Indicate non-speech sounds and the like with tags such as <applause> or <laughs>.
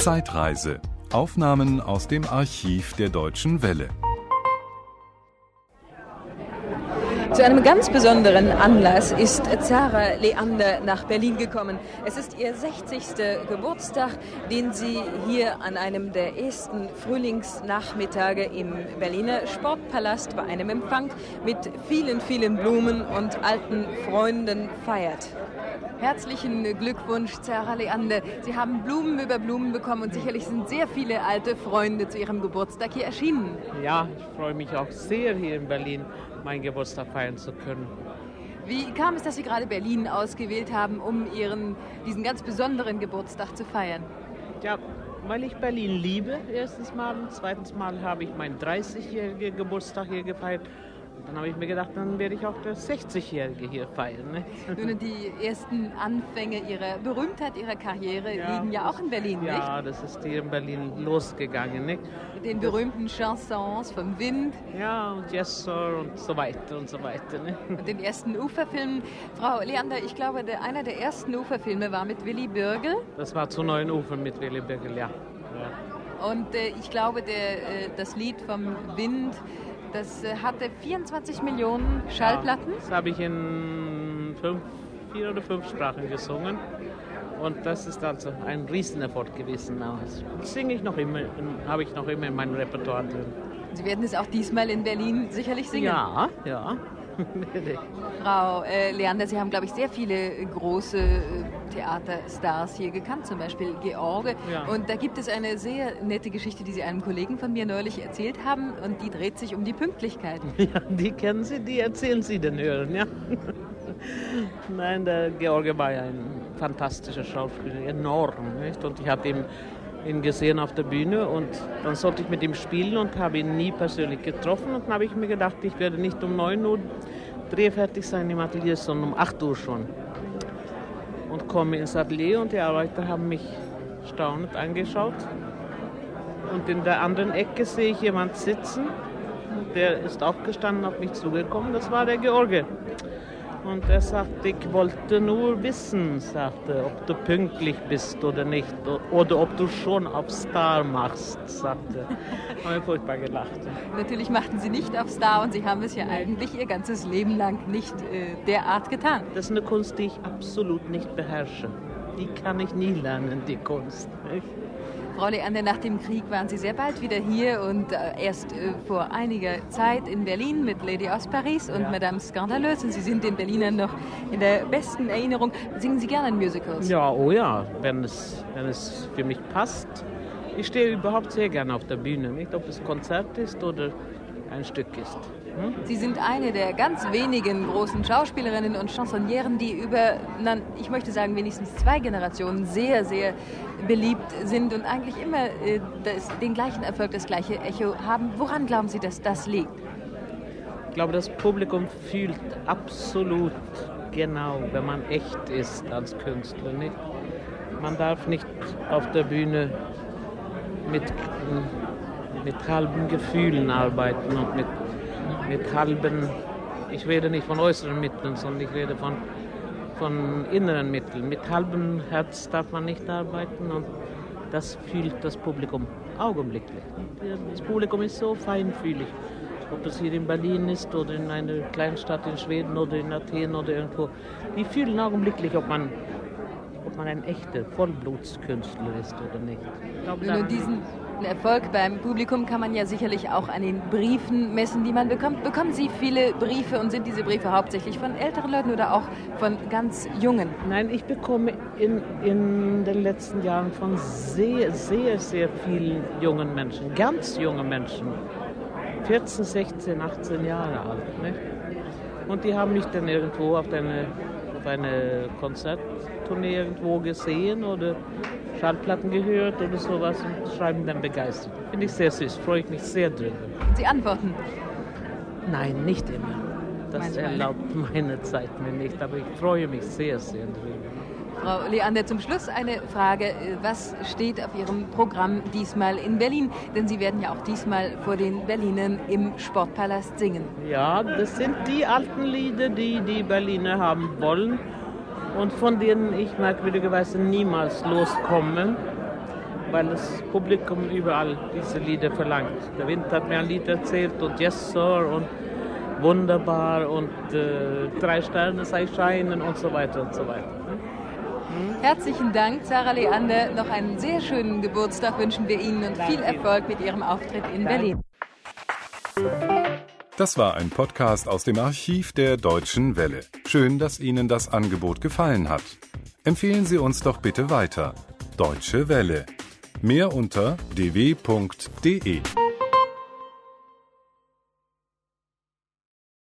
Zeitreise. Aufnahmen aus dem Archiv der Deutschen Welle. Zu einem ganz besonderen Anlass ist Zara Leander nach Berlin gekommen. Es ist ihr 60. Geburtstag, den sie hier an einem der ersten Frühlingsnachmittage im Berliner Sportpalast bei einem Empfang mit vielen, vielen Blumen und alten Freunden feiert. Herzlichen Glückwunsch, Zara Leander. Sie haben Blumen über Blumen bekommen und sicherlich sind sehr viele alte Freunde zu Ihrem Geburtstag hier erschienen. Ja, ich freue mich auch sehr, hier in Berlin meinen Geburtstag feiern zu können. Wie kam es, dass Sie gerade Berlin ausgewählt haben, um Ihren, diesen ganz besonderen Geburtstag zu feiern? Ja, weil ich Berlin liebe, erstens Mal. Und zweitens Mal habe ich meinen 30-jährigen Geburtstag hier gefeiert. Dann habe ich mir gedacht, dann werde ich auch das 60-Jährige hier feiern. Ne? <laughs> Nun, die ersten Anfänge Ihrer Berühmtheit, Ihrer Karriere ja, liegen ja auch in Berlin, ja, nicht? Ja, das ist hier in Berlin losgegangen. Nicht? Mit den berühmten Chansons vom Wind. Ja, und Yes Sir und so weiter und so weiter. Ne? <laughs> Und den ersten Uferfilmen. Frau Leander, ich glaube, der, einer der ersten Uferfilme war mit Willy Birgel. Das war zu neuen Ufern mit Willy Birgel, ja. ja. Und äh, ich glaube, der, äh, das Lied vom Wind das äh, hatte 24 Millionen Schallplatten. Ja, das habe ich in fünf, vier oder fünf Sprachen gesungen. Und das ist also ein Riesenerfolg gewesen. Das singe ich noch immer, habe ich noch immer in meinem Repertoire drin. Sie werden es auch diesmal in Berlin sicherlich singen. Ja, ja. Frau äh, Leander, Sie haben, glaube ich, sehr viele große äh, Theaterstars hier gekannt, zum Beispiel George. Ja. Und da gibt es eine sehr nette Geschichte, die Sie einem Kollegen von mir neulich erzählt haben und die dreht sich um die Pünktlichkeit. <laughs> Ja, die kennen Sie, die erzählen Sie den Hörern, ja. <laughs> Nein, der George war ja ein fantastischer Schauspieler, enorm. Nicht? Und ich habe ihn, ihn gesehen auf der Bühne und dann sollte ich mit ihm spielen und habe ihn nie persönlich getroffen. Und dann habe ich mir gedacht, ich werde nicht um 9 Uhr drehfertig sein im Atelier, sondern um 8 Uhr schon und komme ins Atelier und die Arbeiter haben mich staunend angeschaut. Und in der anderen Ecke sehe ich jemand sitzen, der ist aufgestanden, auf mich zugekommen, das war der George. Und er sagte, ich wollte nur wissen, sagte, ob du pünktlich bist oder nicht. Oder ob du schon auf Star machst, sagte. <laughs> Haben wir furchtbar gelacht. Natürlich machten Sie nicht auf Star und Sie haben es ja eigentlich Ihr ganzes Leben lang nicht äh, derart getan. Das ist eine Kunst, die ich absolut nicht beherrsche. Die kann ich nie lernen, die Kunst. Nicht? Frau Leander, nach dem Krieg waren Sie sehr bald wieder hier und äh, erst äh, vor einiger Zeit in Berlin mit Lady aus Paris und ja. Madame Scandaleuse. Und Sie sind den Berlinern noch in der besten Erinnerung. Singen Sie gerne in Musicals? Ja, oh ja, wenn es, wenn es für mich passt. Ich stehe überhaupt sehr gerne auf der Bühne, nicht ob es Konzert ist oder ein Stück ist. Hm? Sie sind eine der ganz wenigen großen Schauspielerinnen und Chansonnieren, die über, ich möchte sagen, wenigstens zwei Generationen sehr, sehr beliebt sind und eigentlich immer äh, das, den gleichen Erfolg, das gleiche Echo haben. Woran glauben Sie, dass das liegt? Ich glaube, das Publikum fühlt absolut genau, wenn man echt ist als Künstler. Nicht? Man darf nicht auf der Bühne mit, mit halben Gefühlen arbeiten und mit mit halben, ich rede nicht von äußeren Mitteln, sondern ich rede von, von inneren Mitteln. Mit halbem Herz darf man nicht arbeiten und das fühlt das Publikum augenblicklich. Das Publikum ist so feinfühlig. Ob es hier in Berlin ist oder in einer Kleinstadt in Schweden oder in Athen oder irgendwo. Die fühlen augenblicklich, ob man, ob man ein echter Vollblutskünstler ist oder nicht. Ich glaube, diesen, Erfolg beim Publikum kann man ja sicherlich auch an den Briefen messen, die man bekommt. Bekommen Sie viele Briefe und sind diese Briefe hauptsächlich von älteren Leuten oder auch von ganz jungen? Nein, ich bekomme in, in den letzten Jahren von sehr, sehr, sehr vielen jungen Menschen, ganz jungen Menschen, 14, 16, 18 Jahre alt. Ne? Und die haben mich dann irgendwo auf eine, auf eine Konzerttournee irgendwo gesehen oder Schallplatten gehört oder sowas und schreiben dann begeistert. Finde ich sehr süß, freue ich mich sehr drüber. Sie antworten? Nein, nicht immer. Das Manchmal. erlaubt <laughs> meine Zeit mir nicht, aber ich freue mich sehr, sehr drüber. Frau Leander, zum Schluss eine Frage. Was steht auf Ihrem Programm diesmal in Berlin? Denn Sie werden ja auch diesmal vor den Berlinern im Sportpalast singen. Ja, das sind die alten Lieder, die die Berliner haben wollen und von denen ich merkwürdigerweise niemals loskomme. weil das Publikum überall diese Lieder verlangt. Der Wind hat mir ein Lied erzählt und Yes Sir und Wunderbar und äh, Drei Sterne sei scheinen und so weiter und so weiter. Herzlichen Dank, Sarah Leander. Noch einen sehr schönen Geburtstag wünschen wir Ihnen und Danke. viel Erfolg mit Ihrem Auftritt in Danke. Berlin. Das war ein Podcast aus dem Archiv der Deutschen Welle. Schön, dass Ihnen das Angebot gefallen hat. Empfehlen Sie uns doch bitte weiter. Deutsche Welle. Mehr unter dw.de.